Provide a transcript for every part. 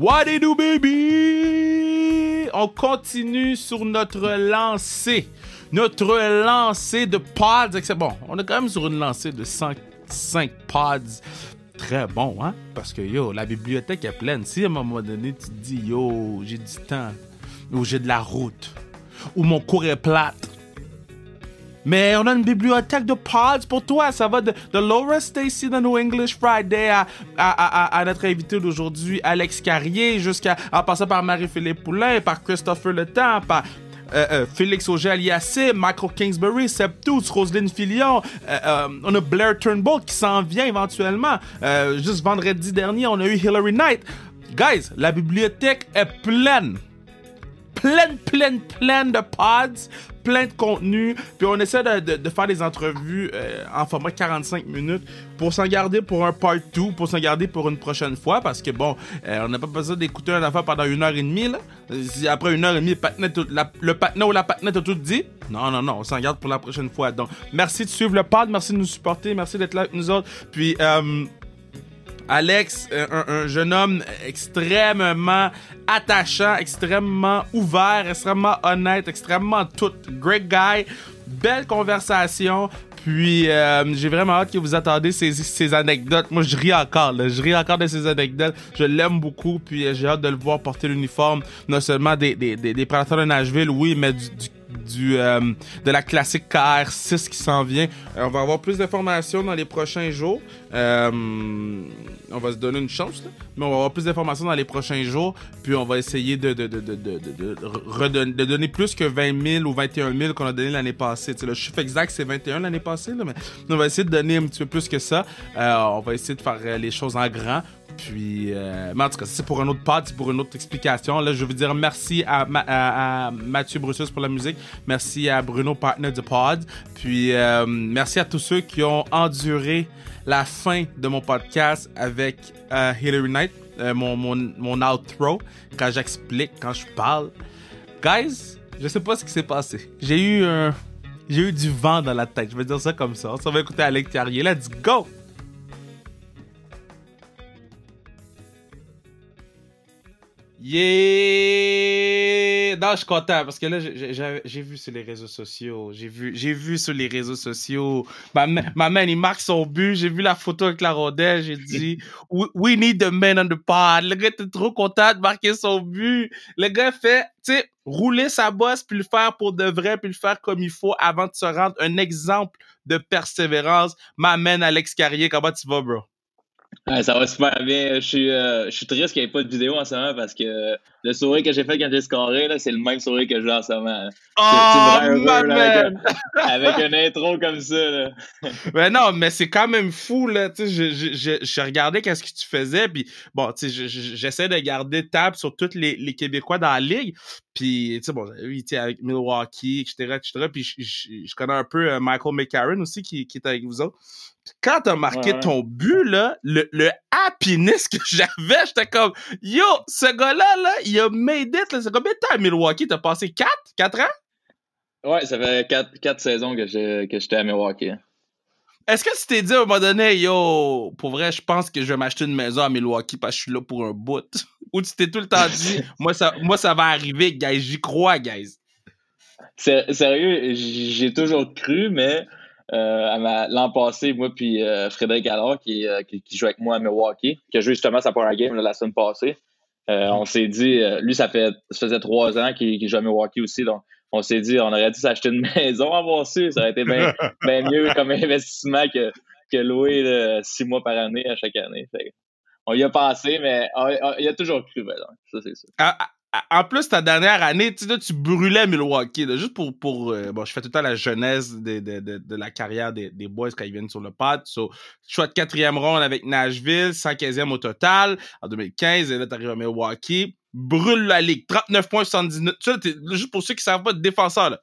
What you do, baby? On continue sur notre lancée. Notre lancée de pods. Bon, on est quand même sur une lancée de 105 pods. Très bon, hein? Parce que, yo, la bibliothèque est pleine. Si à un moment donné, tu te dis, yo, j'ai du temps, ou j'ai de la route, ou mon cours est plate, mais on a une bibliothèque de pods pour toi. Ça va de, de Laura Stacy de No English Friday à, à, notre invité d'aujourd'hui, Alex Carrier, jusqu'à en passant par Marie-Philippe Poulain, par Christopher Le Temps, par euh, euh, Félix Auger-Aliassé, Michael Kingsbury, Septus, Roselyne Filion. Euh, on a Blair Turnbull qui s'en vient éventuellement. Juste vendredi dernier, on a eu Hillary Knight. Guys, la bibliothèque est pleine pleine, pleine, pleine de pods, plein de contenu. Puis on essaie de, faire des entrevues euh, en format 45 minutes pour s'en garder pour un part 2, pour s'en garder pour une prochaine fois. Parce que bon, euh, on n'a pas besoin d'écouter un affaire pendant une heure et demie. Là. Après une heure et demie, le patinet ou la patinette a tout dit. Non, non, non, on s'en garde pour la prochaine fois. Donc, merci de suivre le pod, merci de nous supporter, merci d'être là avec nous autres. Puis, euh, Alex, un, un, jeune homme extrêmement attachant, extrêmement ouvert, extrêmement honnête, extrêmement tout. Great guy. Belle conversation. Puis euh, j'ai vraiment hâte que vous attendez ces, anecdotes. Moi, je ris encore. Je ris encore de ces anecdotes. Je l'aime beaucoup. Puis euh, j'ai hâte de le voir porter l'uniforme, non seulement des, des, des, des de Nashville, oui, mais du, du euh, de la classique KR6 qui s'en vient. Euh, on va avoir plus d'informations dans les prochains jours. Euh, on va se donner une chance, mais on va avoir plus d'informations dans les prochains jours. Puis on va essayer de, de, de, de, donner plus que 20 000 ou 21 000 qu'on a donné l'année passée. Le chiffre exact, c'est 21 l'année passée, mais on va essayer de donner un petit peu plus que ça. on va essayer de faire les choses en grand. Puis, euh, mais en tout cas, c'est pour un autre pod, c'est pour une autre explication. Là, je veux dire merci à, Mathieu Brussus pour la musique. Merci à Bruno, partner de pod. Puis, euh, merci à tous ceux qui ont enduré la fin de mon podcast avec euh, Hillary Knight, mon, mon, mon outro, quand j'explique, quand je parle. Guys, je sais pas ce qui s'est passé. J'ai eu un. J'ai eu du vent dans la tête. Je vais dire ça comme ça. On va écouter Alex Carrier. Let's go! Yeah! Non, je suis content parce que là, j'ai vu sur les réseaux sociaux. J'ai vu, vu sur les réseaux sociaux. Ma, ma man, il marque son but. J'ai vu la photo avec la rondelle. J'ai dit, we, need the man on the pod. Le gars était trop content de marquer son but. Le gars fait, tu sais, rouler sa bosse puis le faire pour de vrai puis le faire comme il faut avant de se rendre un exemple de persévérance. Ma man, Alex Carrier, comment tu vas, bro? Ouais, ça va super bien. Je suis, euh, je suis triste qu'il n'y ait pas de vidéo en ce moment parce que le sourire que j'ai fait quand j'ai scoré, c'est le même sourire que j'ai en ce moment. Oh, avec, une intro comme ça. Là. mais non, mais c'est quand même fou. Là, je, je, je, je regardais qu'est-ce que tu faisais. Puis bon, j'essaie de garder table sur tous les, les Québécois dans la ligue. Puis, tu sais, bon, oui, tu avec Milwaukee, etc., etc. Puis je, je, connais un peu euh, Michael McCarron aussi qui, qui est avec vous autres quand t'as marqué ouais. ton but, là, le, le happiness que j'avais, j'étais comme, yo, ce gars-là, là, il a made it, là. C'est combien de temps à Milwaukee? T'as passé 4? 4 ans? Ouais, ça fait 4, 4 saisons que j'étais à Milwaukee. Est-ce que tu t'es dit à un moment donné, yo, pour vrai, je pense que je vais m'acheter une maison à Milwaukee parce que je suis là pour un bout? Ou tu t'es tout le temps dit, moi, ça, moi, ça va arriver, guys, j'y crois, guys? Sérieux, j'ai toujours cru, mais euh, l'an passé, moi puis euh, Frédéric Allard, qui, euh, qui, qui, joue avec moi à Milwaukee, qui a joué justement sa première game là, la semaine passée. Euh, on s'est dit, lui, ça fait ça faisait trois ans qu'il qu joue à Milwaukee aussi, donc on s'est dit, on aurait dû s'acheter une maison avant su, ça aurait été bien ben mieux comme investissement que, que louer là, six mois par année à chaque année. Fait, on y a pensé, mais on, on, il a toujours cru, ben, donc, ça c'est ça. Ah, en plus, ta dernière année, tu, brûlais Milwaukee. Juste pour. pour euh, bon, je fais tout le temps la jeunesse de, de, de, la carrière des, des, boys quand ils viennent sur le pad. So, choix de quatrième ronde avec Nashville, 115e au total en 2015. Et là, tu arrives à Milwaukee. Brûle la ligue. 39 points, 79. Tu sais, juste pour ceux qui ne savent pas défenseur. Là.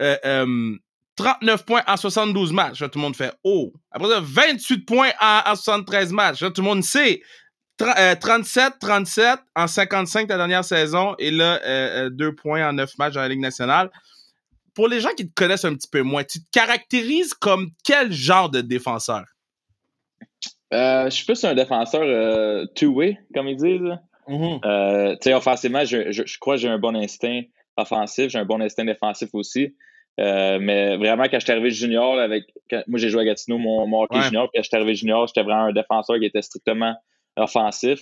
Euh, euh, 39 points en 72 matchs. Là, tout le monde fait Oh. Après ça, 28 points en, en 73 matchs. Là, tout le monde sait. 37, 37 euh, en 55 ta dernière saison et là, euh, 2 points en 9 matchs dans la Ligue nationale. Pour les gens qui te connaissent un petit peu moins, tu te caractérises comme quel genre de défenseur? Euh, je suis plus un défenseur euh, two-way, comme ils disent. Mm-hmm. offensivement, je, je, crois que j'ai un bon instinct offensif, j'ai un bon instinct défensif aussi. mais vraiment, quand je suis arrivé junior, avec, moi j'ai joué à Gatineau, mon, mon hockey junior, puis quand je suis arrivé junior, j'étais vraiment un défenseur qui était strictement offensif.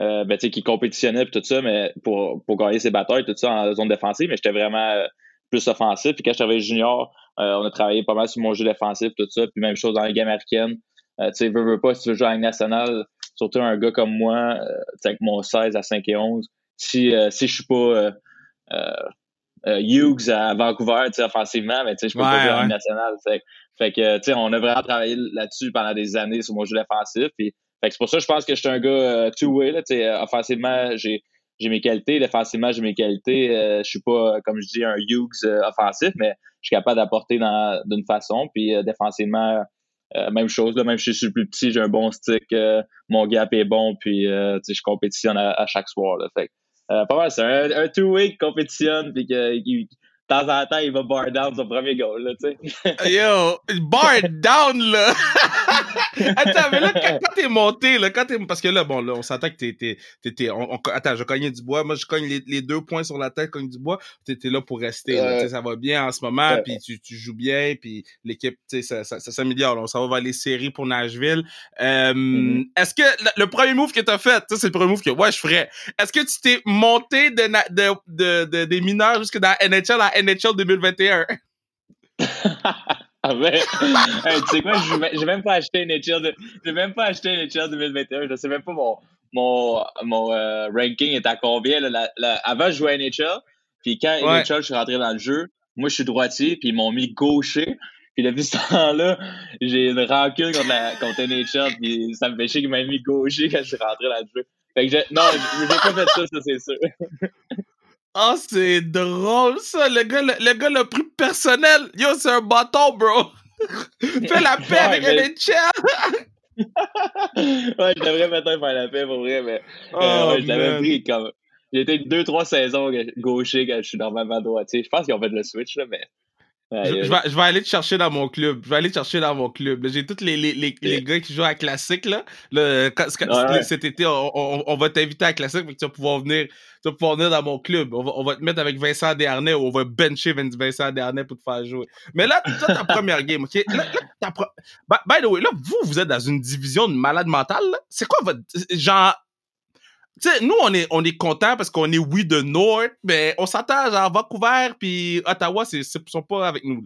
Euh, ben, qui compétitionnait tout ça, mais pour, pour gagner ses batailles, tout ça en zone défensive, mais j'étais vraiment euh, plus offensif. Puis quand j'étais junior, euh, on a travaillé pas mal sur mon jeu défensif, tout ça. Puis même chose dans les games américaines. tu sais, veux, veux pas, si tu veux jouer en nationale, surtout un gars comme moi, avec mon 16 à 5 et 11, si, si je suis pas Hughes à Vancouver, tu sais, offensivement, mais tu sais, je peux pas jouer en nationale. Fait, que, tu sais, on a vraiment travaillé là-dessus pendant des années sur mon jeu défensif. Puis c'est pour ça que je pense que je suis un gars euh, two-way. Euh, offensivement, j'ai mes qualités. Défensivement, j'ai mes qualités. Euh, je suis pas, comme je dis, un Hughes offensif, mais je suis capable d'apporter d'une façon. Puis défensivement, même chose. Là, même si je suis plus petit, j'ai un bon stick. mon gap est bon. Puis je compétitionne à, chaque soir. Là. Fait, pas mal, c'est un, un two-way qui compétitionne. Puis temps en temps, il va bar down son premier goal, là, tu sais. Yo, bar down, là! attends, mais là, quand, t'es monté, là, quand t'es... Parce que là, bon, là, on s'entend que t'es... t'es, on, attends, je cognais du bois. Moi, je cogne les, deux points sur la tête, cogne du bois. T'es, là pour rester, là, ça va bien en ce moment, puis tu, tu, joues bien, puis l'équipe, tu sais, ça, ça, ça s'améliore. On s'en va vers les séries pour Nashville. Euh, mm-hmm. Est-ce que le, premier move que t'as fait, ça, c'est le premier move que, ouais, je ferais. Est-ce que tu t'es monté de, de, de, des mineurs jusque dans NHL à NHL 2021. ah ben, tu sais quoi, je n'ai même pas acheté NHL, j'ai même pas acheté NHL 2021. Je sais même pas mon, mon, mon euh, ranking est à combien. Là, avant, je jouais à NHL, puis quand NHL, je suis rentré dans le jeu, moi, je suis droitier, puis ils m'ont mis gaucher. Puis depuis ce temps-là, j'ai une rancune contre, la, contre NHL, puis ça me fait chier qu'ils m'aient mis gaucher quand je suis rentré dans le jeu. Fait que non, j'ai pas fait ça, ça c'est sûr. Ah, oh, c'est drôle ça, le gars, le, gars le plus personnel. Yo, c'est un bâton, bro. Fais la paix avec mais... ouais, je devrais peut-être faire la paix pour vrai, mais euh, oh, ouais, je l'avais pris comme. J'ai été deux, trois saisons gaucher quand je suis normalement droitier. Je pense qu'ils ont fait le switch, là, mais je, vais, je, vais, aller te chercher dans mon club. Je vais aller te chercher dans mon club. J'ai tous les, les, les, les, gars qui jouent à Classique. Là. Cet été, on, on, va t'inviter à Classique, mais tu vas pouvoir venir, tu vas pouvoir venir dans mon club. On va, on va te mettre avec Vincent Dernay ou on va bencher Vincent Dernay pour te faire jouer. Mais là, toi, ta première game, OK? Là, là, by, the way, là, vous, vous êtes dans une division de malade mental. C'est quoi votre... Genre, tu sais, nous, on est, on est content parce qu'on est oui de North, mais on s'attend à Vancouver puis Ottawa, c'est, sont pas avec nous.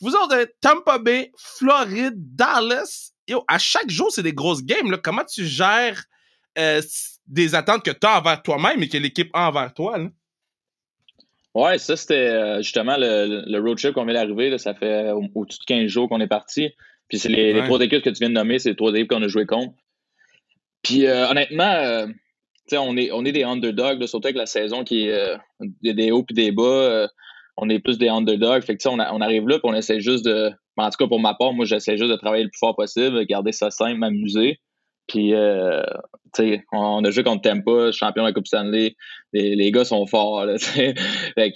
Vous autres, Tampa Bay, Floride, Dallas, yo, à chaque jour, c'est des grosses games. Là. Comment tu gères euh, des attentes que tu as envers toi-même et que l'équipe a envers toi? Là? Ouais, ça, c'était euh, justement le, le, road trip qu'on vient d'arriver. Ça fait au-dessus de 15 jours qu'on est parti. Puis c'est les, les, trois équipes que tu viens de nommer, c'est les trois équipes qu'on a joué contre. Puis euh, honnêtement, on est, on est des underdogs, surtout avec la saison qui est euh, des hauts et des bas. Euh, on est plus des underdogs. Fait que, on, on arrive là et on essaie juste de. En tout cas, pour ma part, moi, j'essaie juste de travailler le plus fort possible, garder ça simple, m'amuser. Puis, euh, on a joué contre Tampa, champion de la Coupe Stanley. Les, les gars sont forts. fait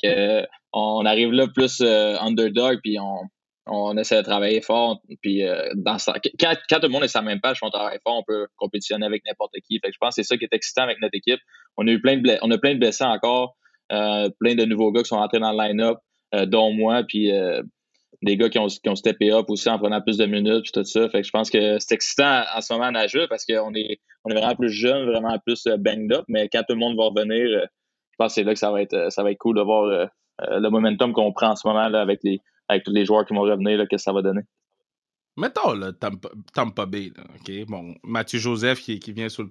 que, on arrive là plus underdog, puis on, on essaie de travailler fort. Puis euh, dans quand, quand, tout le monde est sur la même page, on travaille fort, on peut compétitionner avec n'importe qui. Fait je pense que c'est ça qui est excitant avec notre équipe. On a eu plein de on a plein de blessés encore, euh, plein de nouveaux gars qui sont entrés dans le line-up, euh, dont moi, puis des gars qui ont, qui ont steppé up aussi en prenant plus de minutes puis tout ça. Fait que je pense que c'est excitant en ce moment à Nashville parce qu'on est on est vraiment plus jeune, vraiment plus banged up, mais quand tout le monde va revenir, je pense que c'est là que ça va être ça va être cool de voir le momentum qu'on prend en ce moment là, avec les avec tous les joueurs qui vont revenir, qu'est-ce que ça va donner? Mettons le Tampa, Bay, Bon, Mathieu Joseph qui, vient sous le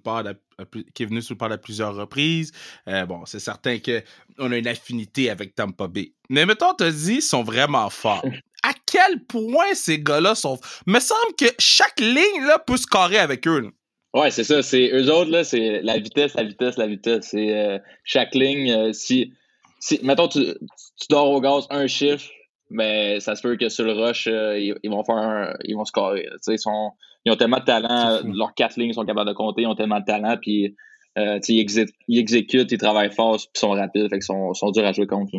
qui est venu sous le pas à plusieurs reprises. Euh, bon, c'est certain qu'on a une affinité avec Tampa Bay. Mais mettons, t'as dit, ils sont vraiment forts. à quel point ces gars-là sont. Me semble que chaque ligne là, peut se carrer avec eux. Ouais, c'est ça. C'est eux autres, là, c'est la vitesse, la vitesse, la vitesse. C'est euh, chaque ligne. Euh, si, si, mettons, tu, tu dors au gaz un chiffre, mais ça se peut que sur le rush, euh, ils, vont faire un, ils vont scorer. Ils, sont, ils ont tellement de talent, leurs quatre lignes sont capables de compter, ils ont tellement de talent, puis euh, ils, ils, exécutent, ils travaillent fort, puis ils sont rapides, fait qu'ils sont, sont durs à jouer contre.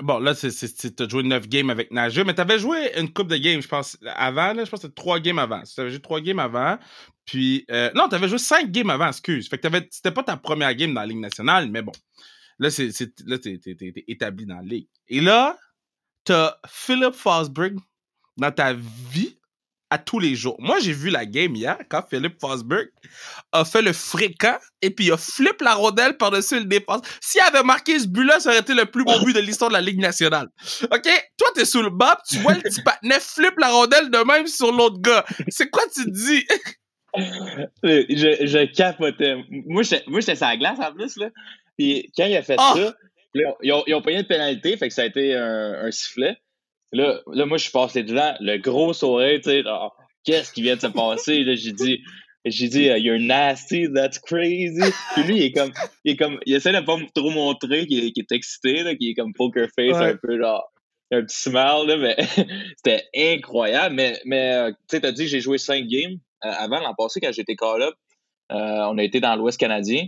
bon, là, tu as joué 9 games avec Nageux, mais tu avais joué une coupe de games, je pense, avant. je pense que c'était 3 games avant. Tu avais joué 3 games avant. Puis, euh, non, tu avais joué 5 games avant, excuse. Fait que c'était pas ta première game dans la Ligue nationale, mais bon. Là, c'est, là t'es, établi dans la Ligue. Et là, t'as Philip Fosberg dans ta vie à tous les jours. Moi, j'ai vu la game hier quand Philippe Fosberg a fait le fréquent et puis il a flip la rondelle par-dessus le défense. S'il avait marqué ce but-là, ça aurait été le plus beau but de l'histoire de la Ligue nationale. OK? Toi, t'es sous le bas, tu vois le petit patinet flip la rondelle de même sur l'autre gars. C'est quoi tu dis? je, je capotais. Moi, j'étais sur la glace en plus, là. Puis quand il a fait ah! ça, ils, ont, ils ont payé une pénalité, fait que ça a été un, un sifflet. Là, là, moi, je suis passé devant, le gros sourire, tu sais, qu'est-ce qui vient de se passer? Là, j'ai dit, j'ai dit, uh, you're nasty, that's crazy. Puis lui, il est comme, il est comme, il essaie de pas trop montrer qu'il est, est, excité, là, qu'il est comme poker face, un peu genre, un petit smile, là, mais c'était incroyable. Mais, mais euh, tu sais, t'as dit j'ai joué cinq games. Euh, avant, l'an passé, quand j'étais call-up, euh, on a été dans l'Ouest canadien.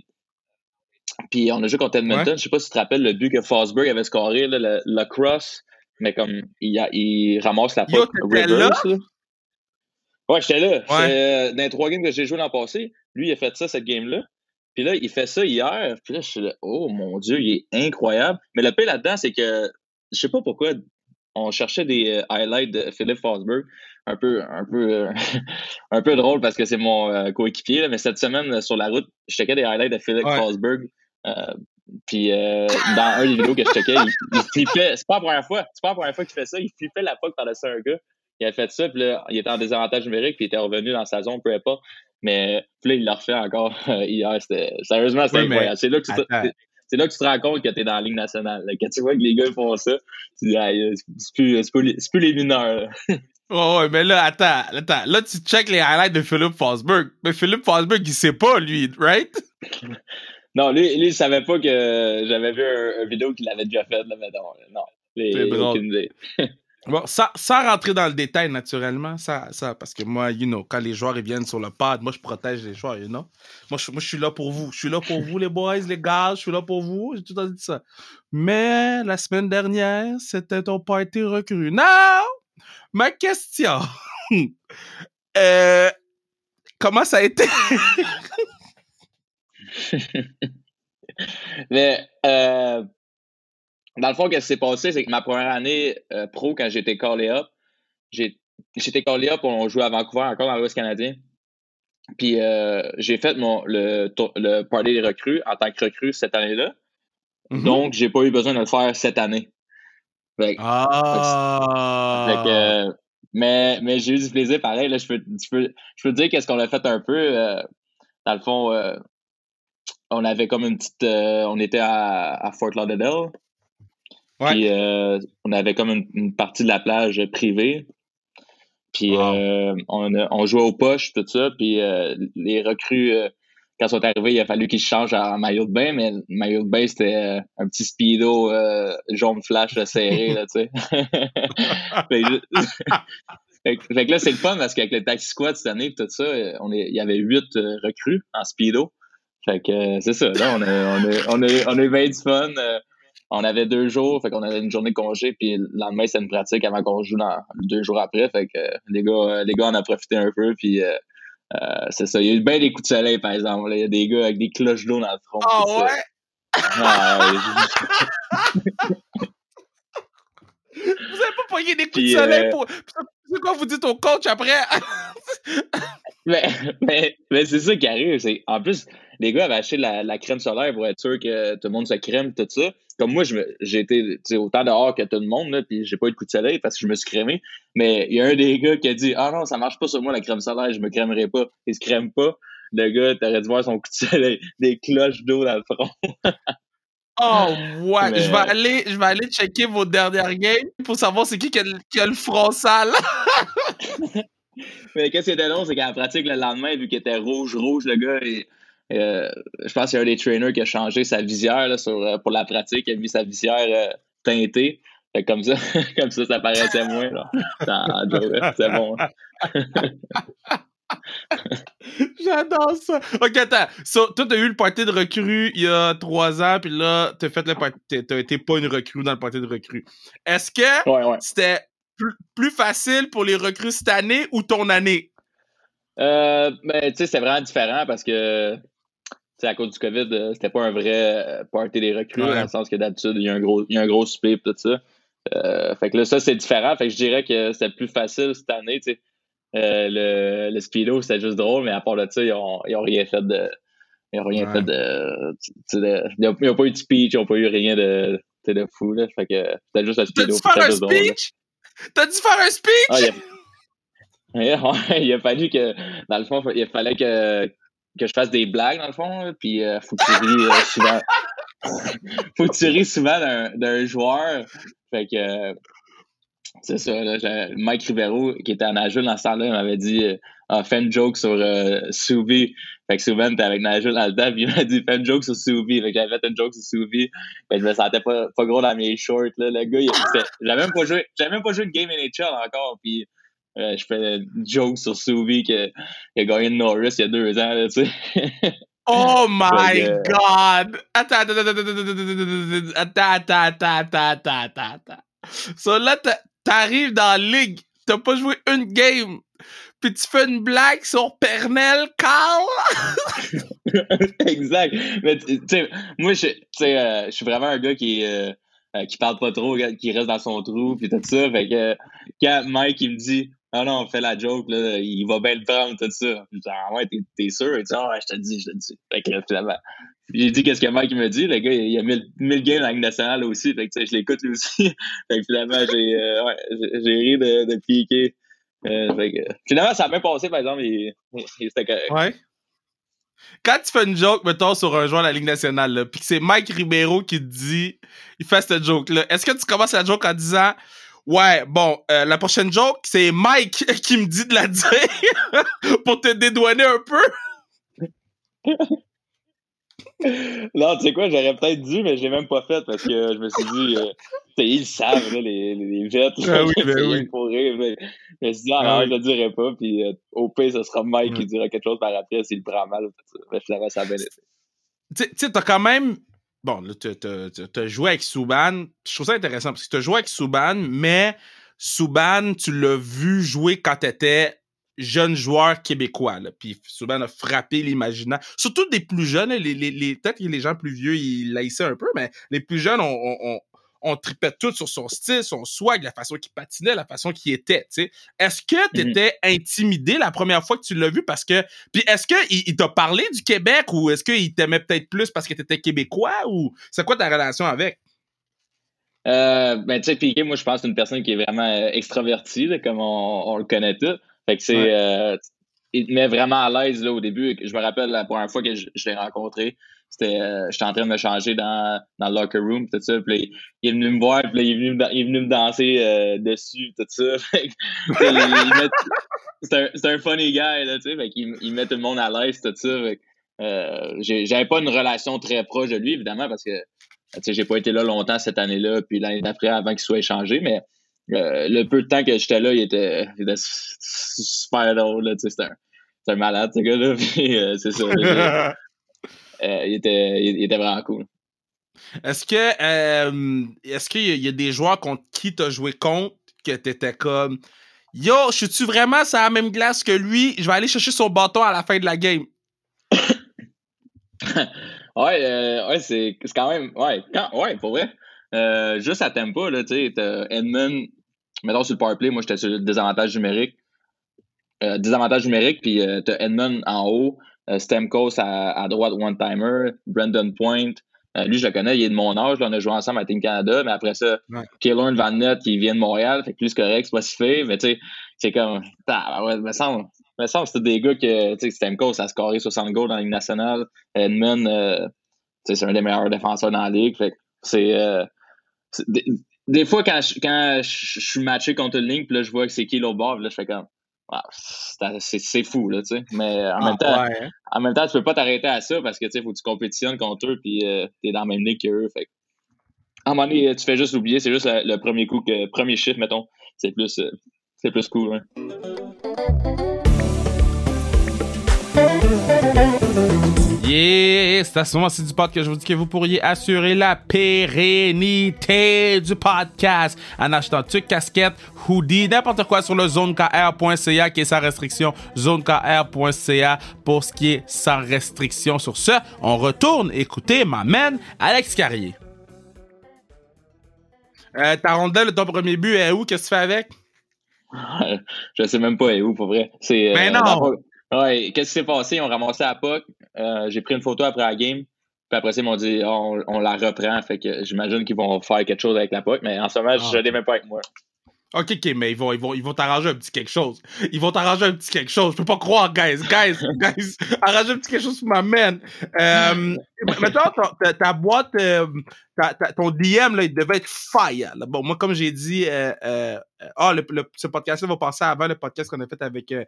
Puis on a joué contre Edmonton. Je sais pas si tu te rappelles le but que Fosberg avait scoré, là, le, le cross mais comme il, il ramasse la puck reverse. Là? Ouais, j'étais là. Euh, dans les trois games que j'ai joué l'an passé, lui, il a fait ça, cette game-là. Puis là, il fait ça hier. Puis là, je suis là, oh mon Dieu, il est incroyable. Mais le pire là-dedans, c'est que je sais pas pourquoi on cherchait des euh, highlights de Philippe Fosberg. Un peu, un peu, euh, un peu drôle parce que c'est mon coéquipier. Mais cette semaine, sur la route, je checkais des highlights de Philippe Fosberg. Puis euh, dans un des vidéos que je checkais, il, il flippait. C'est pas la première fois. C'est pas la première fois qu'il fait ça. Il flippait la puck par-dessus un gars. Il a fait ça, puis là, il était en désavantage numérique, puis il était revenu dans sa zone, peu importe. Mais puis là, il l'a refait encore hier. Sérieusement, c'était incroyable. C'est là, que tu te, c'est là que tu te rends compte que tu es dans la Ligue nationale. Quand tu vois que les gars font ça, tu dis, c'est plus, plus, plus, les mineurs. Oh, ouais, mais là, attends, attends. Là, tu check les highlights de Philippe Fosberg. Mais Philippe Fosberg, il sait pas, lui, right? Non, lui, lui, il savait pas que j'avais vu un, vidéo qu'il avait déjà fait, là, mais non, non. C'est aucune idée. Bon, ça, sans rentrer dans le détail, naturellement, ça, ça, parce que moi, you know, quand les joueurs ils viennent sur le pad, moi, je protège les joueurs, you know. Moi, je, moi, je suis là pour vous. Je suis là pour vous, les boys, les gars, je suis là pour vous. J'ai tout le temps dit ça. Mais la semaine dernière, c'était ton party recru. Non! Ma question. euh, comment ça a été? Mais euh, dans le fond, ce qui s'est passé, c'est que ma première année euh, pro, quand j'étais callé up, j'étais callé up, on jouait à Vancouver encore dans l'Ouest canadien. Puis euh, j'ai fait mon le, le party des recrues en tant que recrue cette année-là. Mm-hmm. Donc, j'ai pas eu besoin de le faire cette année. ah! mais mais j'ai eu du plaisir pareil. Là, je, peux, je, peux, je peux te dire qu'est-ce qu'on a fait un peu. dans le fond, on avait comme une petite. Euh, on était à, Fort Lauderdale. Puis euh, on avait comme une, partie de la plage privée. Puis euh, on, on, jouait aux poches, tout ça. Puis les recrues, quand ils sont arrivés, il a fallu qu'ils changent en maillot de bain, mais le maillot de bain, c'était un petit speedo jaune flash serré, là, tu sais. fait, que là, c'est le fun parce qu'avec le taxi squad cette année, tout ça, on il y avait huit recrues en speedo. Fait que euh, c'est ça, là, on a, on a, on a, on a eu bien du fun. Euh, on avait deux jours, fait qu'on avait une journée de congé, puis le lendemain, c'est une pratique avant qu'on joue dans, deux jours après. Fait que les gars, les gars, on a profité un peu, puis euh, c'est ça. Il y a eu bien des coups de soleil, par exemple. Il y a des gars avec des cloches d'eau dans le front. Oh ouais? vous avez pas pogné des coups de soleil pour. C'est quoi vous dites au coach après? mais mais, mais c'est ça qui arrive. En plus, les gars avaient acheté la, la, crème solaire pour être sûr que tout le monde se crème, tout ça. Comme moi, j'ai été autant dehors que tout le monde, là, puis j'ai pas eu de coup de soleil parce que je me suis crémé. Mais il y a un des gars qui a dit Ah non, ça marche pas sur moi la crème solaire, je me crèmerai pas. Il se crème pas. Le gars, t'aurais dû voir son coup de soleil, des cloches d'eau dans le front. Oh, ouais. Je, vais aller, je vais aller checker vos dernières games pour savoir c'est qui qui a, le front sale. Mais qu'est-ce qui était long, c'est qu'à la pratique, le lendemain, vu qu'il était rouge-rouge, le gars, et euh, je pense qu'il y a un des trainers qui a changé sa visière là, sur, euh, pour la pratique. Il a mis sa visière euh, teintée. Fait comme ça, comme ça, ça paraissait moins. C'est bon. J'adore ça. Ok, attends. So, toi, t'as eu le party de recrue il y a trois ans, puis là, t'as fait le party. T'as été pas une recrue dans le party de recrue. Est-ce que c'était plus, facile pour les recrues cette année ou ton année? Euh, ben, tu sais, c'est vraiment différent parce que, à cause du COVID, euh, c'était pas un vrai euh, party des recrues, dans le sens que d'habitude, il y a un gros, il y a un gros souper tout ça. Euh, fait que là, ça, c'est différent. Fait que je dirais que c'était plus facile cette année, tu sais. Le, le Speedo, c'était juste drôle, mais à part de ça, ils ont, ils ont rien fait de. Ils ont rien fait de, Ils n'ont pas eu de speech, ils n'ont pas eu rien de, de fou, là. Fait que c'était juste un Speedo. T'as dû faire un speech? T'as dû faire un speech? Ah, il, a... il a fallu que, dans le fond, il fallait que, que je fasse des blagues, dans le fond, puis euh, faut que tu ris euh, souvent. faut que tu ris souvent d'un joueur. Fait que c'est ça, là, Mike Rivero, qui était à Nashville dans ce temps-là, m'avait dit euh, ah, une joke sur euh, Subi. Fait que souvent, t'es avec Nashville dans le temps, puis il m'a dit fais une joke sur Subi. Fait que j'avais fait une joke sur Subi. Fait que je me sentais pas, pas gros dans mes shorts. Là. Le gars, j'avais même pas joué, j'avais même pas joué de game NHL encore, puis je fais une joke sur Souvi qui a gagné Norris il y a deux ans, là, tu sais. Oh my god! Attends, attends, attends, attends, attends, attends, attends, attends. attends. So là, t'arrives dans la ligue, t'as pas joué une game, puis tu fais une blague sur Pernel, Carl! exact. Mais tu sais, moi, je suis vraiment un gars qui parle pas trop, qui reste dans son trou, puis tout ça. Fait que quand Mike, il me dit ah non, on fait la joke, là, il va bien le prendre, tout ça. Dis, ah ouais, t'es sûr? Il dit, ah ouais, je te dis, je te dis. Fait que finalement, j'ai dit qu'est-ce que Mike me dit. Le gars, il a 1000, games dans la nationale aussi. Fait que, je l'écoute lui aussi. fait que finalement, j'ai euh, ouais, j'ai ri de, de piquer. Euh, fait que, finalement, ça a bien passé, par exemple. Il, c'était correct. Ouais. Quand tu fais une joke, mettons, sur un joueur de la Ligue nationale, puis que c'est Mike Ribeiro qui te dit, il fait cette joke-là, est-ce que tu commences la joke en disant Ouais, bon, euh, la prochaine joke, c'est Mike qui me dit de la dire pour te dédouaner un peu. non, tu sais quoi, j'aurais peut-être dû, mais j'ai même pas fait parce que je me suis dit, euh, ils savent, là, les, les vêtes. ah oui, ben oui. Pour rire, mais, je me suis dit, ah, ah non, je le dirais pas, puis euh, au pire, ce sera Mike qui dira quelque chose par après s'il prend mal. Mais finalement, ça a bien. Tu sais, t'as quand même bon, là, tu as joué avec Souban. Je trouve ça intéressant parce que tu as joué avec Souban, mais Souban, tu l'as vu jouer quand tu étais jeune joueur québécois. Là. Puis Souban a frappé l'imaginaire. Surtout des plus jeunes. Les, les, les peut-être que les gens plus vieux, ils laissaient un peu, mais les plus jeunes ont, on tripait tout sur son style, son swag, la façon qu'il patinait, la façon qu'il était. Est-ce que tu étais intimidé la première fois que tu l'as vu? Parce que. Puis est-ce qu'il il, t'a parlé du Québec ou est-ce qu'il t'aimait peut-être plus parce que tu étais québécois ou c'est quoi ta relation avec? Euh, ben, tu sais, Piqué, moi, je pense que c'est une personne qui est vraiment euh, extravertie, comme on, le connaît tout. Fait que c'est. Euh, il te met vraiment à l'aise là, au début. Je me rappelle la première fois que je l'ai rencontré c'était euh, j'étais en train de me changer dans, dans le locker room tout ça. Puis il est venu me voir puis il est venu il est venu me danser euh, dessus tout ça. C'est un c'est un funny guy là tu sais. Fait il, il met tout le monde à l'aise tout ça. Euh, j'avais pas une relation très proche de lui évidemment parce que tu sais j'ai pas été là longtemps cette année-là puis l'année d'après avant qu'il soit échangé. Mais le peu de temps que j'étais là il était, super drôle là c'était un malade ce gars là puis c'est ça Euh, il, était, il, était vraiment cool. Est-ce que euh, est-ce qu'il y, a des joueurs contre qui tu as joué contre que tu étais comme Yo, je suis-tu vraiment sur la même glace que lui? Je vais aller chercher son bâton à la fin de la game. ouais, euh, ouais c'est quand même. Ouais, ouais pour vrai. juste à tempo, là, tu sais, Edmund, mettons sur le powerplay, moi j'étais sur le désavantage numérique. Désavantage numérique, puis t'as Edmund en haut, euh, Stemkos à, droite, one-timer. Brandon Point. Euh, lui, je le connais, il est de mon âge. on a joué ensemble à Team Canada. Mais après ça, ouais. Van Nett, qui vient de Montréal. Fait que lui, c'est correct, c'est pas si fait. Mais tu sais, c'est comme. Ah, ouais, me semble. me semble que c'était des gars que, tu sais, Stemkos a scoré 60 goals dans la Ligue nationale. Edmund, euh, c'est un des meilleurs défenseurs dans la Ligue. Fait que c'est. des, fois, quand je, quand je, suis matché contre une ligne, puis là, je vois que c'est qui l'autre bord, là, je fais comme c'est fou, là, tu sais. Mais en, même ah, temps, hein. en même temps, tu peux pas t'arrêter à ça parce que, tu sais, faut que tu compétitionnes contre eux puis euh, tu es dans la même ligue qu'eux. Fait à un moment donné, tu fais juste oublier, c'est juste le premier coup, que, premier chiffre, mettons. C'est plus, euh, c'est plus cool, hein. Yeah, c'est à ce moment-ci du podcast que je vous dis que vous pourriez assurer la pérennité du podcast en achetant tuc, casquette, hoodie, n'importe quoi sur le zonekr.ca qui est sans restriction, zonekr.ca pour ce qui est sans restriction. Sur ce, on retourne écouter ma man Alex Carrier. Euh, ta rondelle, ton premier but est où? Qu'est-ce que tu fais avec? je sais même pas où, pour vrai? C'est, Mais non! Ouais, qu'est-ce qui s'est passé? Ils ont ramassé la POC. Euh, j'ai pris une photo après la game. Puis après ça, ils m'ont dit, Ah, on, on, la reprend. Fait que j'imagine qu'ils vont faire quelque chose avec la POC. Mais en ce moment, Ah. je l'ai même pas avec moi. Ok, ok, mais ils vont, ils vont, ils vont t'arranger un petit quelque chose. Ils vont t'arranger un petit quelque chose. Je peux pas croire, guys, guys, guys. Arranger un petit quelque chose pour ma man. Euh, ta, ta, ta boîte, euh, ta, ta- ton DM, là, il devait être fire. là. Bon, moi, comme j'ai dit, euh, euh, ah, le, le- ce podcast-là va passer avant le podcast qu'on a fait avec euh,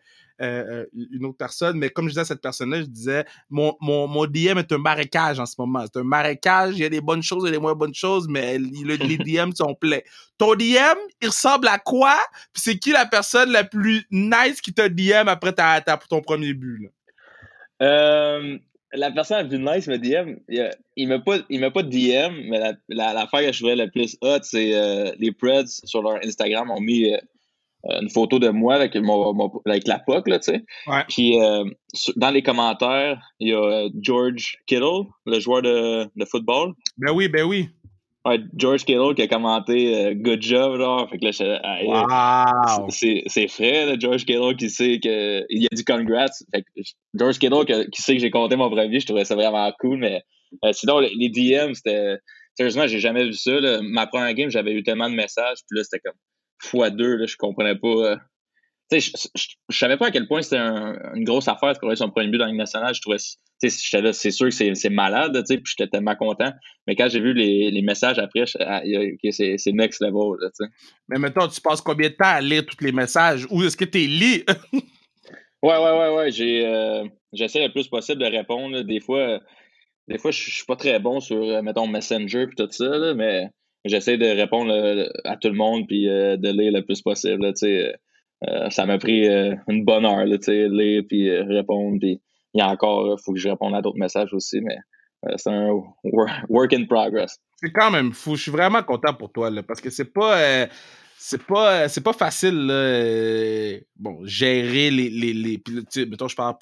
une autre personne. Mais comme je disais à cette personne-là, je disais, mon, mon, mon DM est un marécage en ce moment. C'est un marécage. Il y a des bonnes choses et des moins bonnes choses, mais le- les DM sont pleins. Ton DM, il ressemble à quoi? Puis c'est qui la personne la plus nice qui t'a DM après ta, ta, ton premier but? Là? Euh, la personne la plus nice me DM, il, m'a pas, il m'a pas de DM, mais la, la, l'affaire que je trouvais le plus hot, c'est euh, les Preds sur leur Instagram ont mis euh, une photo de moi avec, mon, mon- avec la POC, là, tu sais. Ouais. Puis euh, dans les commentaires, il y a euh, George Kittle, le joueur de, de football. Ben oui, ben oui. Ouais, George Kittle qui a commenté euh, Good job, genre. Fait que là, yeah. Wow. C'est frais, là, George Kittle qui sait que. Il a dit congrats. Fait que George Kittle que- qui sait que j'ai compté mon premier, je trouvais ça vraiment cool. Mais euh, sinon, les, les DM, c'était. Sérieusement, j'ai jamais vu ça. là. Ma première game, j'avais eu tellement de messages. Puis là, c'était comme fois deux. Là, je comprenais pas. euh. Tu sais, je, savais pas à quel point c'était un- une grosse affaire de scorer son premier but dans la Ligue nationale. Je trouvais. J'étais là, c'est sûr que c'est c'est malade, tu sais, puis j'étais tellement content. Mais quand j'ai vu les, les messages après, ah, c'est c'est next level, là, tu sais. Mais mettons, tu passes combien de temps à lire tous les messages? Ou est-ce que tu lis? Ouais, ouais, ouais, ouais. J'ai, euh, j'essaie le plus possible de répondre. Des fois, euh, des fois, je suis pas très bon sur, euh, mettons, Messenger et tout ça, là, mais j'essaie de répondre à tout le monde puis euh, de lire le plus possible. Tu sais. Euh, ça m'a pris une bonne heure, tu sais, lire puis répondre. Puis il y a encore, il faut que je réponde à d'autres messages aussi, mais euh, c'est un wor- work in progress. C'est quand même fou. Je suis vraiment content pour toi, là, parce que c'est pas. euh, c'est pas, euh, pas facile, bon, gérer les. les, les mettons, je parle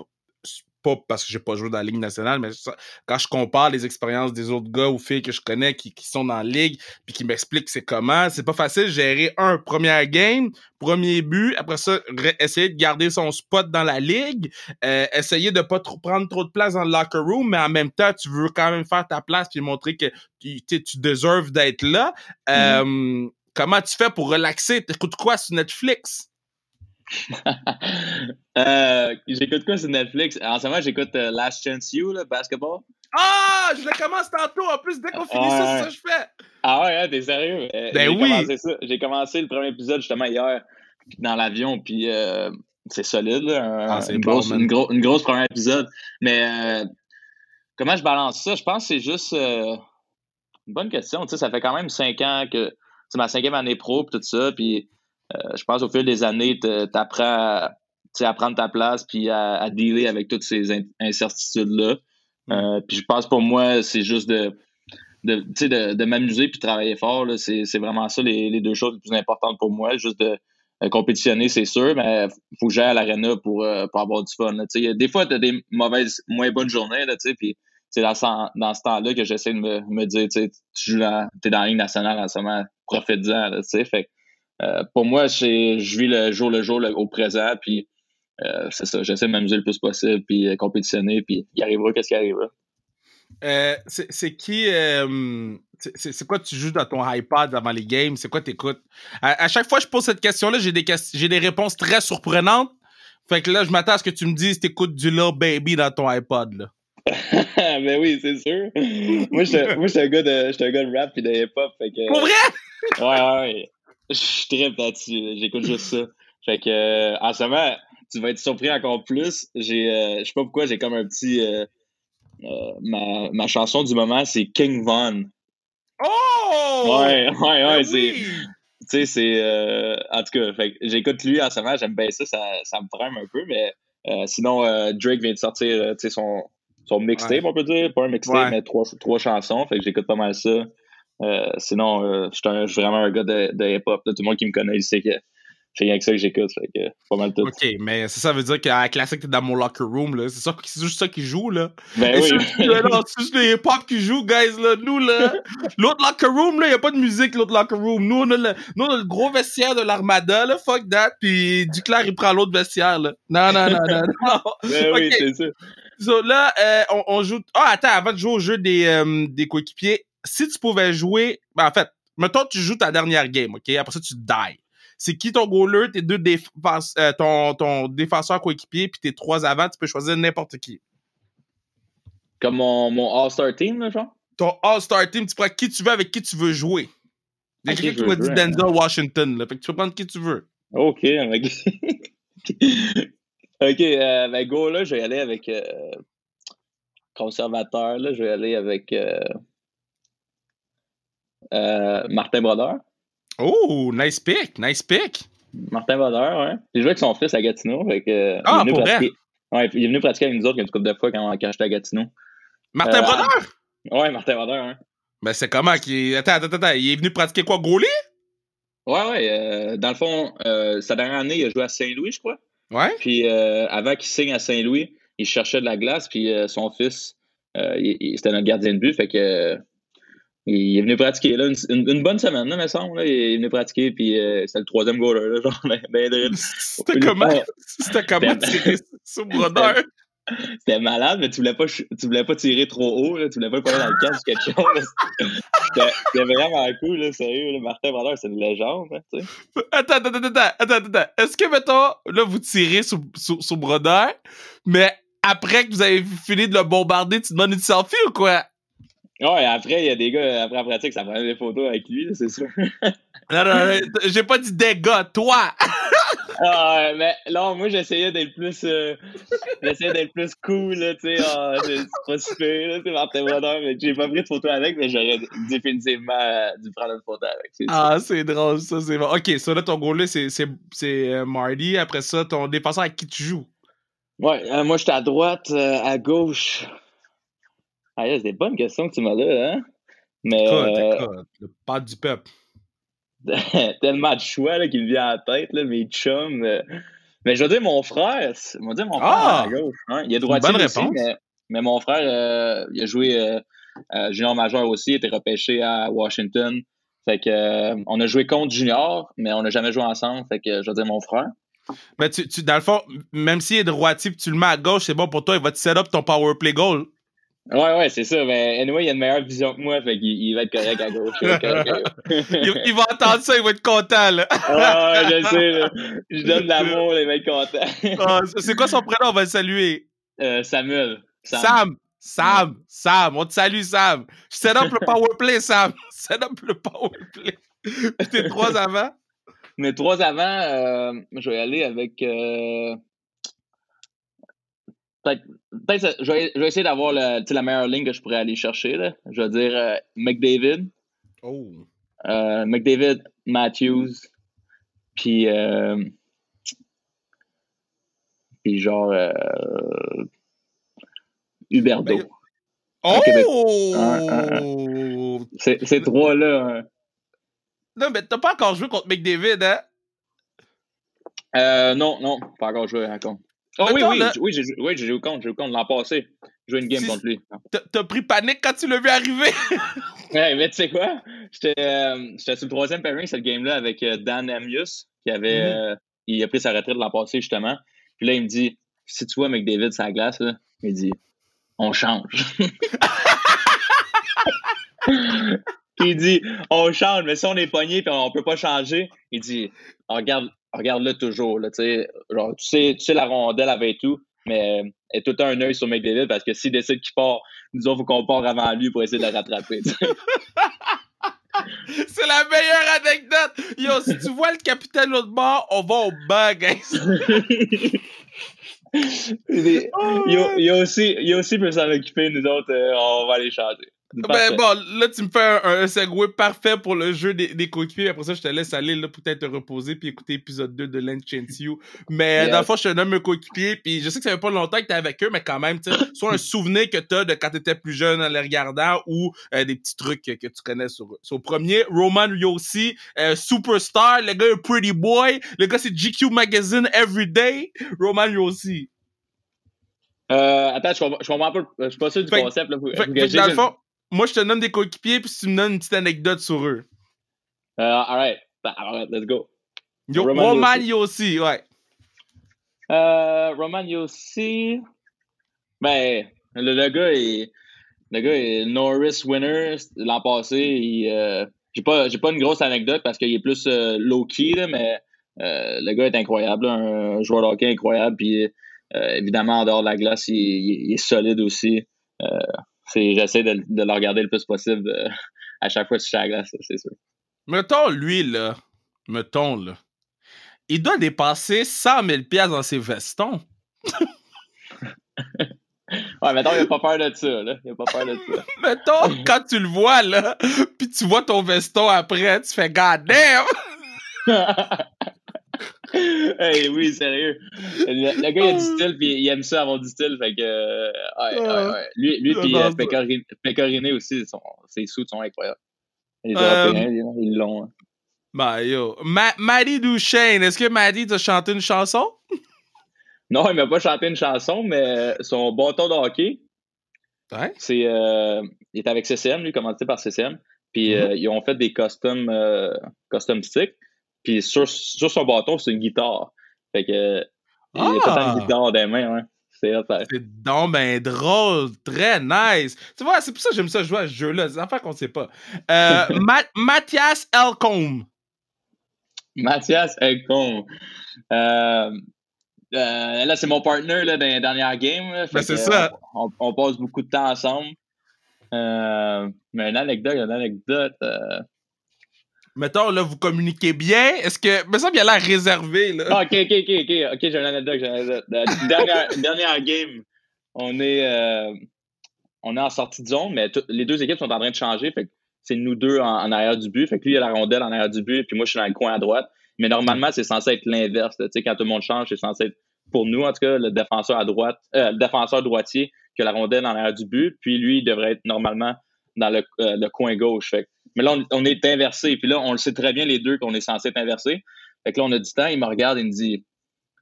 pas, parce que j'ai pas joué dans la Ligue nationale, mais ça- quand je compare les expériences des autres gars ou filles que je connais qui, qui sont dans la Ligue, puis qui m'expliquent c'est comment, c'est pas facile de gérer un, première game, premier but, après ça, essayer de garder son spot dans la Ligue, euh, essayer de pas trop prendre trop de place dans le locker room, mais en même temps, tu veux quand même faire ta place puis montrer que tu, deserves d'être là. Euh, Comment tu fais pour relaxer? T'écoutes quoi sur Netflix? euh, j'écoute quoi sur Netflix? En ce moment, j'écoute euh, Last Chance You, là, basketball. Ah! Je le commence tantôt. En plus, dès qu'on finit ça, c'est ça que je fais. Ah ouais, hein, t'es sérieux? Euh, Ben j'ai oui. Commencé ça. J'ai commencé le premier épisode justement hier dans l'avion, puis c'est solide, là, un- Ah, c'est une, bon, grosse, une, gros- une grosse première épisode. Mais comment je balance ça? Je pense que c'est juste euh, une bonne question. Tu sais, ça fait quand même cinq ans que c'est ma cinquième année pro, puis tout ça, puis je pense au fil des années, t'apprends à, à prendre ta place, puis à, à dealer avec toutes ces in- incertitudes-là. Euh, puis je pense pour moi, c'est juste de de, de, de m'amuser puis de travailler fort. C'est vraiment ça les, les deux choses les plus importantes pour moi. Juste de euh, compétitionner, c'est sûr, mais faut que j'aille à l'arena pour, euh, pour avoir du fun. là. Des fois, tu as des mauvaises, moins bonnes journées, là, puis c'est dans, ce- dans ce temps-là que j'essaie de me, me dire, tu es dans la Ligue nationale en ce moment, profite-en. Fait euh, pour moi, c'est je vis le jour le jour le- au présent, puis euh, c'est ça, j'essaie de m'amuser le plus possible, puis euh, compétitionner, puis il arrivera qu'est-ce qui arrivera. C'est qui. c'est- quoi tu joues dans ton iPad avant les games? C'est quoi t'écoutes? À, à chaque fois que je pose cette question-là, j'ai des, j'ai des réponses très surprenantes. Fait que là, je m'attends à ce que tu me dises t'écoutes du Lil Baby dans ton iPad. Là. ben oui, c'est sûr. moi, je j'étais un gars de, un gars de rap puis de hip-hop. Fait que, Pour vrai? Ouais, ouais, ouais. Je tripe là-dessus. J'écoute juste ça. Fait que, euh, en ce moment, tu vas être surpris encore plus. J'ai, euh, je sais pas pourquoi, j'ai comme un petit. euh, euh, ma, ma chanson du moment, c'est King Von. Oh! Ouais, ouais, ouais. Ben c'est, oui! tu sais, c'est. en tout cas, fait j'écoute lui en ce moment, j'aime bien ça, ça, ça me prime un peu, mais sinon, Drake vient de sortir son, son mixtape, on peut dire. Pas un mixtape, mais trois, trois chansons. Fait que j'écoute pas mal ça. Sinon, je suis vraiment un gars de, de hip-hop. Tout le monde qui me connaît, il sait que c'est rien que ça que j'écoute, pas mal tout. Ok, mais ça, ça veut dire qu'à la classique, t'es dans mon locker room, là. C'est ça, c'est juste ça qui joue, là. Ben oui. C'est juste les hip-hop qui jouent, guys, là. Nous, là. L'autre locker room, là, y a pas de musique, l'autre locker room. Nous, on a le, nous, on a le gros vestiaire de l'armada, là. Fuck that. Puis Duclair, il prend l'autre vestiaire, là. Non, non, non, non, non. Ben oui, c'est ça. So, là, euh, on, on, joue. Ah, attends, avant de jouer au jeu des, euh, des coéquipiers, si tu pouvais jouer. Ben, en fait, mettons, tu joues ta dernière game, OK? Après ça, tu die c'est qui ton goaler, tes deux euh, ton, ton défenseur coéquipier, puis tes trois avant, tu peux choisir n'importe qui. Comme mon, mon All-Star Team, là, genre? Ton All-Star Team, tu prends qui tu veux avec qui tu veux jouer. Il y a quelqu'un qui m'a dit Denzel Washington, là. Fait que tu peux prendre qui tu veux. OK, ok. ok, euh, ben go, là, je vais aller avec euh, conservateur, là, je vais aller avec euh, Martin Brodeur. Oh, nice pick, nice pick. Martin Brodeur, ouais. J'ai joué avec son fils à Gatineau. Fait que, ah, il est, venu pratiquer... ouais, il est venu pratiquer avec nous autres une couple de fois quand, quand j'étais à Gatineau. Martin euh, Brodeur? Ouais, Martin Brodeur, hein. Ben, c'est comment qu'il. Attends, attends, attends. Il est venu pratiquer quoi, goalie? Ouais, ouais. Euh, dans le fond, euh, sa dernière année, il a joué à Saint-Louis, je crois. Ouais. Puis euh, avant qu'il signe à Saint-Louis, il cherchait de la glace, puis euh, son fils, c'était notre gardien de but, fait que il est venu pratiquer là, une, une, bonne semaine, là, me semble. Là. Il est venu pratiquer, puis euh, c'était le troisième goaler, là, genre, ben, ben C'était comment? C'était comment tirer sur Brodeur? C'était malade, mais tu voulais pas, tu voulais pas tirer trop haut, là, tu voulais pas aller dans le casque ou quelque chose. C'était vraiment cool, là, sérieux. Là, Martin Brodeur, c'est une légende. Hein, tu sais. Attends, attends, attends, attends, attends. Est-ce que, mettons, là, vous tirez sur, sur, sur Brodeur, mais après que vous avez fini de le bombarder, tu demandes une selfie ou quoi? Ouais, après, il y a des gars, après la pratique, ça prend des photos avec lui, c'est sûr. non, non, j'ai pas dit des gars, toi! ah, mais là, moi, j'essayais d'être plus, euh, j'essayais d'être plus cool, là, tu sais, ah, c'est pas super, là, sais, Martin Brodeur, mais j'ai pas pris de photo avec, mais j'aurais définitivement euh, dû prendre une photo avec. Ah, c'est drôle, ça, c'est bon. Ok, ça, là, ton goal, là, c'est, c'est, c'est euh, Marty. Après ça, ton défenseur avec qui tu joues? Ouais, moi, j'étais à droite, à gauche. Ah, c'est des bonnes questions que tu m'as là, hein? Mais. Écoute, euh, écoute, le pas du peuple. tellement de choix là, qui me vient à la tête, là, mes chums. Euh. Mais je veux dire, mon frère, je veux dire, mon frère ah! à gauche. Hein? Il est droitier bonne aussi, mais, mais, mon frère, euh, il a joué euh, junior majeur aussi, il était repêché à Washington. Fait que, on a joué contre junior, mais on n'a jamais joué ensemble. Fait que, je veux dire, mon frère. Mais tu, tu, dans le fond, même s'il est droitier et tu le mets à gauche, c'est bon pour toi, il va te set up ton power play goal. Ouais, ouais, c'est ça. Mais anyway, il a une meilleure vision que moi, fait qu'il il va être correct à gauche. il, va entendre ça, il va être content, là. ah, ouais, je sais, là. Je donne de l'amour, il va être content. ah, c'est quoi son prénom? On va le saluer. Euh, Samuel. Sam. Sam. Sam. Sam. On te salue, Sam. Je set up le powerplay, Sam. Set up le powerplay. Tes trois avant? Mes trois avant, euh, je vais aller avec. Euh, peut-être, je, vais, essayer d'avoir la meilleure ligne que je pourrais aller chercher. Là. Je vais dire euh, McDavid. Oh. Euh, McDavid, Matthews, puis euh, puis genre euh, Huberdo. Ben, oh! Ces trois-là. Hein. Non, mais t'as pas encore joué contre McDavid, hein? Euh, non, non, pas encore joué encore. Oh, oui, oui, oui, j'ai oui, joué contre, j'ai joué contre l'an passé. J'ai joué une game contre lui. T'as pris panique quand tu l'as vu arriver? ouais, mais tu sais quoi? J'étais euh, sur le troisième pairing, cette game-là, avec euh, Dan Amius, qui avait. Mm-hmm. Euh, il a pris sa retraite l'an passé, justement. Puis là, il me dit Si tu vois McDavid sur la glace, là, il dit On change. il dit On change, mais si on est pogné et on peut pas changer, il dit Regarde, regarde-le toujours. Là, genre, tu, sais, tu sais la rondelle avec tout, mais elle est tout le temps un œil sur McDavid parce que s'il décide qu'il part, nous autres, il faut qu'on part avant lui pour essayer de le rattraper. C'est la meilleure anecdote! Yo, si tu vois le capitaine l'autre bord, on va au bug, il, y a, il, a aussi, il y a aussi pour s'en occuper, nous autres, euh, on va aller changer. Ben bon, là, tu me fais un, un segway parfait pour le jeu des, des coéquipiers. Après ça, je te laisse aller là, peut-être te reposer puis écouter l'épisode 2 de Lens You. Mais dans le fond, je te nomme un coéquipier. Puis je sais que ça fait pas longtemps que t'es avec eux, mais quand même, tu sais, soit un souvenir que t'as de quand t'étais plus jeune en les regardant ou euh, des petits trucs que, que, tu connais sur eux. Sur premier, Roman Yossi, euh, superstar. Le gars est pretty boy. Le gars, c'est GQ Magazine Everyday. Roman Yossi. Euh, attends, je comprends, je comprends pas. Je suis pas sûr du fait, concept. Là, fait, fait, dans le fond, moi, je te donne des coéquipiers, puis tu me donnes une petite anecdote sur eux. Uh, alright. Alright, let's go. Yo, Roman, Roman Yossi, ouais. Euh, Roman Yossi. Ben, le, le, gars est. Le gars est Norris winner l'an passé. Il, euh, j'ai pas, j'ai pas une grosse anecdote parce qu'il est plus euh, low-key, mais euh, le gars est incroyable, un joueur de hockey incroyable. Puis évidemment, en dehors de la glace, il, il, il est solide aussi j'essaie de, de, le regarder le plus possible euh, à chaque fois que je suis à la glace, c'est sûr. Mettons, lui, là, mettons, là, il doit dépasser 100 000 pièces dans ses vestons. ouais, mettons, il a pas peur de ça, là. Il a pas peur de ça. mettons, quand tu le vois, là, puis tu vois ton veston après, tu fais « God damn! » hey, oui, sérieux. Le, le, gars, il a du style, puis il aime ça avoir du style. Fait que, euh, ouais, ouais, ouais. Lui, lui puis euh, Pécoriné aussi, son, ses sous sont incroyables. Les Européens, euh, ils l'ont. Hein. Ben, yo. Ma Maddie Duchesne, est-ce que Maddie t'a chanté une chanson? non, il m'a pas chanté une chanson, mais son bâton de hockey, c'est. Euh, il est avec CCM, lui, commandité par CCM. Puis mm -hmm. euh, ils ont fait des custom, custom sticks. Puis sur, sur son bâton, c'est une guitare. Fait que. Ah! Il a pas une guitare dans les mains, ouais. C'est donc ben drôle, très nice. Tu vois, c'est pour ça que j'aime ça jouer à ce jeu-là. C'est affaire qu'on sait pas. Euh, Ma Mathias Elcombe. Mathias Elcombe. Euh, euh, là, c'est mon partner là, dans les dernières games. Ben, c'est ça. On, on, passe beaucoup de temps ensemble. Mais une anecdote, une anecdote. Euh, mettons, là, vous communiquez bien. Est-ce que. Mais ça, il a l'air réservé, là. Ah, ok, ok, ok, ok. Ok, j'ai une anecdote, j'ai une anecdote. Dernière, dernière game, on est, euh, on est en sortie de zone, mais les deux équipes sont en train de changer. Fait c'est nous deux en, en, arrière du but. Fait que lui, il a la rondelle en arrière du but, puis moi, je suis dans le coin à droite. Mais normalement, c'est censé être l'inverse. Tu sais, quand tout le monde change, c'est censé être, pour nous, en tout cas, le défenseur à droite, euh, le défenseur droitier qui a la rondelle en arrière du but. Puis lui, il devrait être normalement dans le, euh, le coin gauche. Fait que mais là, on, est inversé. Puis là, on le sait très bien, les deux, qu'on est censé être inversé. Fait que là, on a du temps. Il me regarde et me dit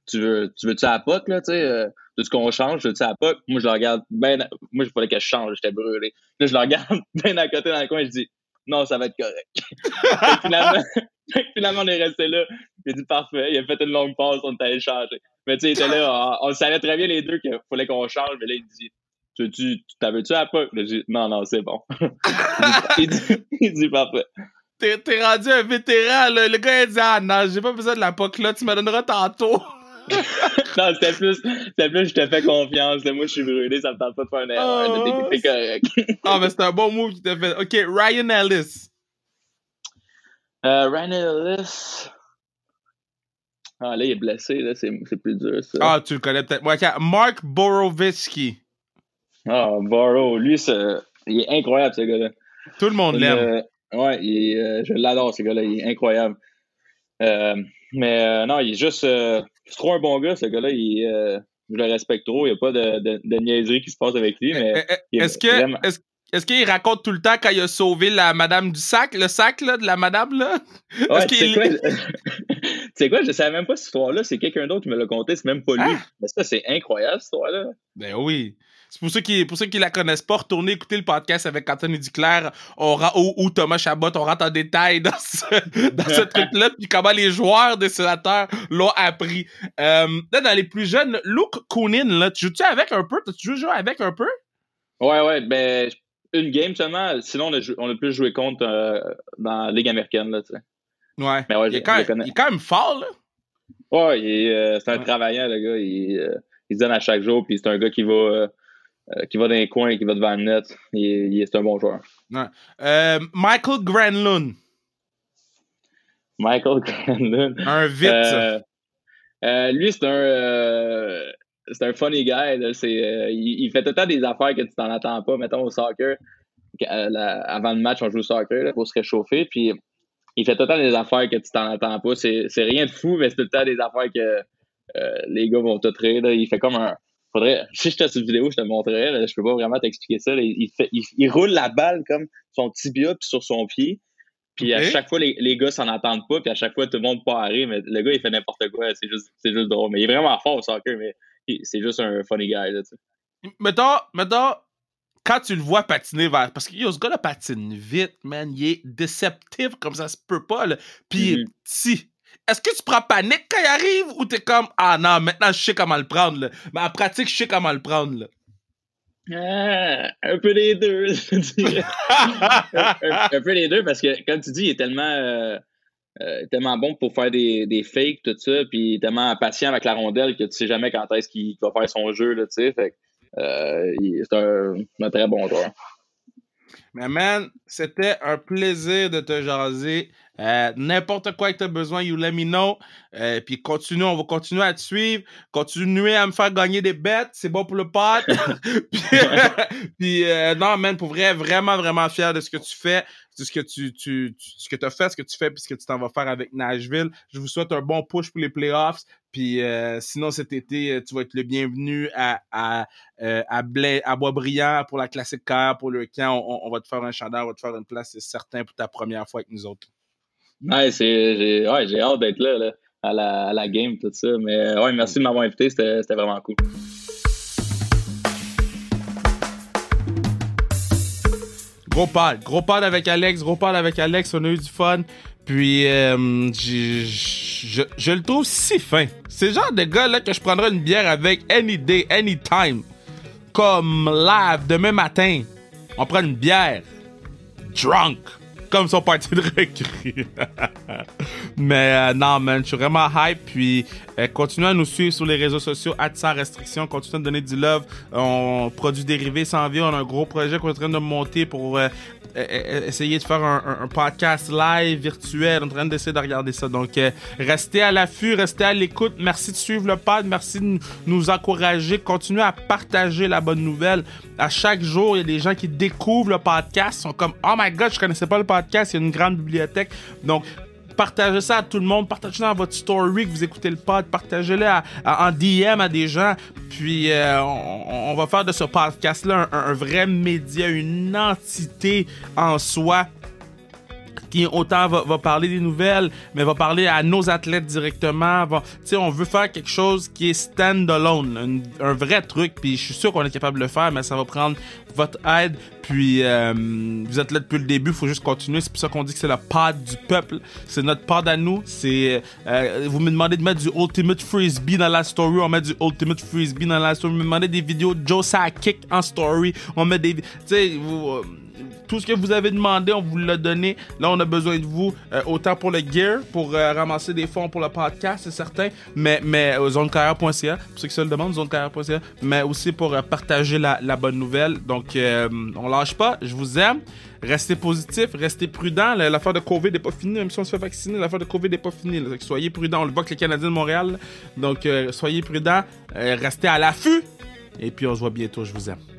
Tu veux, tu veux-tu à la POC, là, tu sais euh, Veux-tu qu'on change Veux-tu à la Moi, je le regarde ben. Moi, je voulais que je change. J'étais brûlé. Là, je le regarde bien à côté dans le coin. Je dis Non, ça va être correct. finalement, finalement, on est resté là. Il a dit Parfait. Il a fait une longue pause. On est allé. Mais tu sais, il était là. On, on savait très bien les deux qu'il fallait qu'on change. Mais là, il dit tu, tu t'avais-tu à pas? non, non, c'est bon. il, dit, il dit parfait. T'es, t'es rendu un vétéran, là. Le gars, il dit, ah non, j'ai pas besoin de la POC là, tu me donneras tantôt. non, c'était plus, c'était plus, je te fais confiance. Moi, je suis brûlé, ça me tente pas de faire une erreur. Oh, t'es, correct. ah, mais c'est un bon move qui t'a fait. Ok, Ryan Ellis. Euh, Ryan Ellis. Ah, là, il est blessé, là, c'est, c'est plus dur, ça. Ah, tu le connais peut-être. Ouais, Mark Borowiecki. Ah, Barrow, lui, il est incroyable, ce gars-là. Tout le monde l'aime. Euh, ouais, il, euh, je l'adore, ce gars-là. Il est incroyable. Euh, mais euh, non, il est juste. C'est trop un bon gars, ce gars-là. Je le respecte trop. Il n'y a pas de, de, de, niaiserie qui se passe avec lui. Mais est-ce que. Vraiment... Est-ce... Est-ce qu'il raconte tout le temps quand il a sauvé la madame du sac, le sac là, de la madame là? Ouais, tu sais quoi, je... quoi, je savais même pas cette histoire-là, c'est quelqu'un d'autre qui me l'a conté, c'est même pas lui. Ah. Mais ça, c'est incroyable cette histoire-là. Ben oui. C'est pour ceux qui pour ceux qui la connaissent pas, retournez écouter le podcast avec Anthony Duclair on, ou, ou, Thomas Chabot. On rentre en détail dans ce, dans ce truc-là, puis comment les joueurs des sénateurs l'ont appris. Euh, là, dans les plus jeunes, Luke Koonin, là, tu joues-tu avec un peu? Tu joues avec un peu? Ouais, ouais, ben une game seulement. Sinon, on a, on a plus joué contre euh, dans la Ligue américaine, là, tu sais. Ouais. Mais ouais il, est quand même, il, est quand même, fort, là. Ouais, euh, c'est un ouais. travaillant, le gars. Il, il, se donne à chaque jour, puis c'est un gars qui va euh, qui va dans les coins, qui va devant le net. Il, il c'est un bon joueur. Ouais. Euh, Michael Granlund. Michael Granlund. Un vite. Euh, lui, c'est un, c'est un funny guy. Là. Il, il, fait tout le temps des affaires que tu t'en attends pas, mettons au soccer. avant le match, on joue au soccer pour se réchauffer. Puis il fait tout le temps des affaires que tu t'en attends pas. C'est rien de fou, mais c'est tout le temps des affaires que les gars vont te rire. Il fait comme un. Faudrait, si j'étais sur vidéo, je te montrerais. je peux pas vraiment t'expliquer ça. Il, fait, il, roule la balle comme son tibia puis sur son pied. Puis à chaque fois, les, les gars s'en attendent pas. Puis à chaque fois, tout le monde part rire. Mais le gars, il fait n'importe quoi. C'est juste, juste drôle. Mais il est vraiment fort au soccer. Mais c'est juste un funny guy. Là, mettons, mettons, quand tu le vois patiner vers. Parce que ce gars-là patine vite, man. Il est déceptif comme ça se peut pas. Là. Puis mm-hmm. si. Est-ce que tu prends panique quand il arrive ou t'es comme Ah non, maintenant je sais comment le prendre là. Mais en pratique, je sais comment le prendre là. Ah, un peu les deux, un, peu les deux, parce que, comme tu dis, il est tellement, euh, euh, tellement bon pour faire des, des fakes, tout ça, puis tellement patient avec la rondelle que tu sais jamais quand est-ce qu'il va faire son jeu, tu sais. Fait euh, c'est un, très bon joueur. Mais man, c'était un plaisir de te jaser. Euh, n'importe quoi que tu as besoin, you let me know. Euh, puis continue, on va continuer à te suivre. Continuer à me faire gagner des bêtes, c'est bon pour le pot. puis, non, man, pour vrai, vraiment, vraiment fier de ce que tu fais ce que tu, tu, ce que as fait, ce que tu fais, puis ce que tu t'en vas faire avec Nashville. Je vous souhaite un bon push pour les playoffs. Puis euh, sinon, cet été, euh, tu vas être le bienvenu à, à, euh, à, à Boisbriand pour la classique car, pour le camp. On, va te faire un chandail, on va te faire une place, c'est certain, pour ta première fois avec nous autres. Ouais, j'ai ouais, hâte d'être là, là à, la, à, la, game, tout ça. Mais ouais, merci de m'avoir invité, c'était vraiment cool. Gros pad. Gros pad avec Alex. Gros pad avec Alex. On a eu du fun. Puis, euh, je, je, le trouve si fin. C'est le genre de gars là que je prendrais une bière avec any day, anytime. Comme live demain matin. On prend une bière. Drunk comme son parti de recrue. Mais euh, non, man, je suis vraiment hype. Puis euh, continuez à nous suivre sur les réseaux sociaux, sans restriction. Continuez à donner du love. On produit dérivés sans vie. On a un gros projet qu'on est en train de monter pour euh, essayer de faire un, podcast live virtuel. On est en train d'essayer de regarder ça. Donc, restez à l'affût, restez à l'écoute. Merci de suivre le pod. Merci de nous encourager. Continuez à partager la bonne nouvelle. À chaque jour, il y a des gens qui découvrent le podcast. Ils sont comme, oh my god, je connaissais pas le podcast il y a une grande bibliothèque. Donc, partagez ça à tout le monde, partagez-le dans votre story que vous écoutez le pod, partagez-le en DM à des gens, puis euh, on, va faire de ce podcast-là un, vrai média, une entité en soi autant va, parler des nouvelles, mais va parler à nos athlètes directement. on veut faire quelque chose qui est stand-alone, un, vrai truc, puis je suis sûr qu'on est capable de le faire, mais ça va prendre votre aide. Puis euh, vous êtes là depuis le début, il faut juste continuer. C'est pour ça qu'on dit que c'est le pod du peuple. C'est notre pod à nous. C'est euh, vous me demandez de mettre du Ultimate Frisbee dans la story, on met du Ultimate Frisbee dans la story. Vous me demandez des vidéos de Joe Kick en story, on met des, vous tout ce que vous avez demandé, on vous l'a donné. Là, on a besoin de vous, euh, autant pour le gear, pour euh, ramasser des fonds pour le podcast, c'est certain, mais, mais euh, zonecarrière.ca, pour ceux qui se le demandent, zonecarrière.ca, mais aussi pour partager la, bonne nouvelle. Donc, on lâche pas, je vous aime. Restez positif, restez prudent. L'affaire de COVID n'est pas finie, même si on se fait vacciner, l'affaire de COVID n'est pas finie. Soyez prudent. On le voit que les Canadiens de Montréal. Donc, soyez prudents, restez à l'affût. Et puis, on se voit bientôt. Je vous aime.